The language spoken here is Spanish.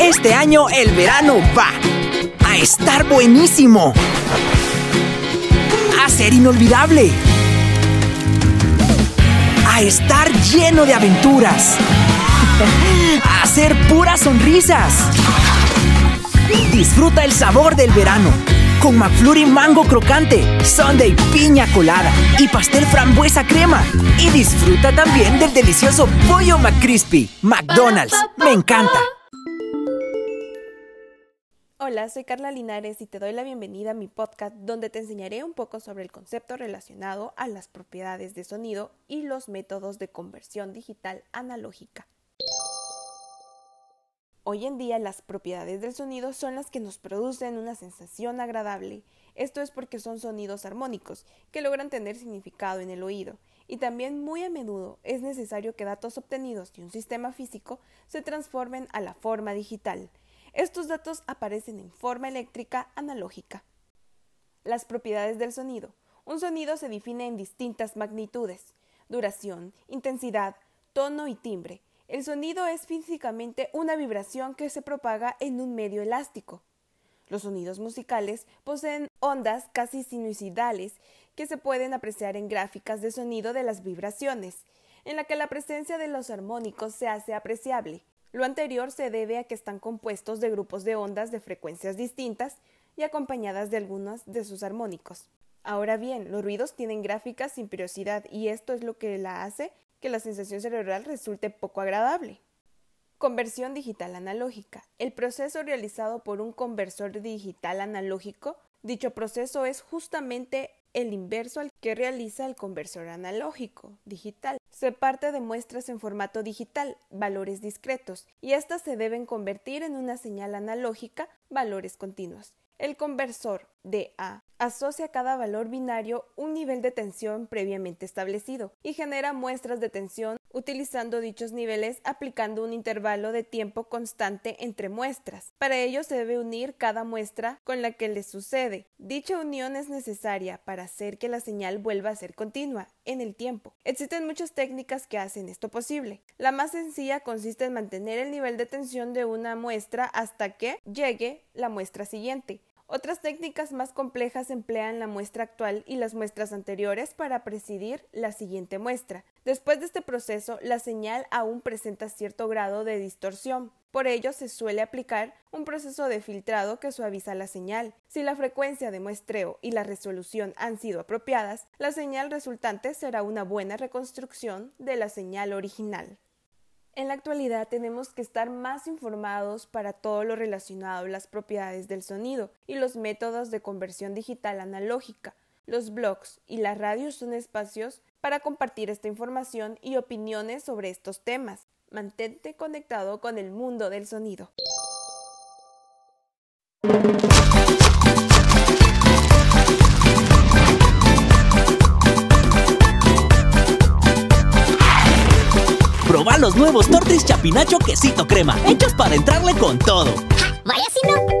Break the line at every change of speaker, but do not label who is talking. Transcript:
Este año el verano va a estar buenísimo. A ser inolvidable. A estar lleno de aventuras. A ser puras sonrisas. Disfruta el sabor del verano con McFlurry mango crocante, Sunday piña colada y pastel frambuesa crema. Y disfruta también del delicioso pollo McCrispy. McDonald's, me encanta.
Hola, soy Carla Linares y te doy la bienvenida a mi podcast donde te enseñaré un poco sobre el concepto relacionado a las propiedades de sonido y los métodos de conversión digital analógica. Hoy en día las propiedades del sonido son las que nos producen una sensación agradable. Esto es porque son sonidos armónicos, que logran tener significado en el oído, y también muy a menudo es necesario que datos obtenidos de un sistema físico se transformen a la forma digital. Estos datos aparecen en forma eléctrica analógica. Las propiedades del sonido. Un sonido se define en distintas magnitudes, duración, intensidad, tono y timbre, el sonido es físicamente una vibración que se propaga en un medio elástico. Los sonidos musicales poseen ondas casi sinusoidales que se pueden apreciar en gráficas de sonido de las vibraciones, en la que la presencia de los armónicos se hace apreciable. Lo anterior se debe a que están compuestos de grupos de ondas de frecuencias distintas y acompañadas de algunos de sus armónicos. Ahora bien, los ruidos tienen gráficas sin periodicidad y esto es lo que la hace que la sensación cerebral resulte poco agradable. Conversión digital analógica. El proceso realizado por un conversor digital analógico, dicho proceso es justamente el inverso al que realiza el conversor analógico digital. Se parte de muestras en formato digital, valores discretos, y éstas se deben convertir en una señal analógica, valores continuos. El conversor DA asocia a cada valor binario un nivel de tensión previamente establecido y genera muestras de tensión utilizando dichos niveles aplicando un intervalo de tiempo constante entre muestras. Para ello se debe unir cada muestra con la que le sucede. Dicha unión es necesaria para hacer que la señal vuelva a ser continua en el tiempo. Existen muchas técnicas que hacen esto posible. La más sencilla consiste en mantener el nivel de tensión de una muestra hasta que llegue la muestra siguiente. Otras técnicas más complejas emplean la muestra actual y las muestras anteriores para presidir la siguiente muestra. Después de este proceso, la señal aún presenta cierto grado de distorsión. Por ello, se suele aplicar un proceso de filtrado que suaviza la señal. Si la frecuencia de muestreo y la resolución han sido apropiadas, la señal resultante será una buena reconstrucción de la señal original. En la actualidad tenemos que estar más informados para todo lo relacionado a las propiedades del sonido y los métodos de conversión digital analógica. Los blogs y las radios son espacios para compartir esta información y opiniones sobre estos temas. Mantente conectado con el mundo del sonido.
Proba los nuevos Tortis Chapinacho Quesito Crema, hechos para entrarle con todo.
¡Ja! ¡Vaya!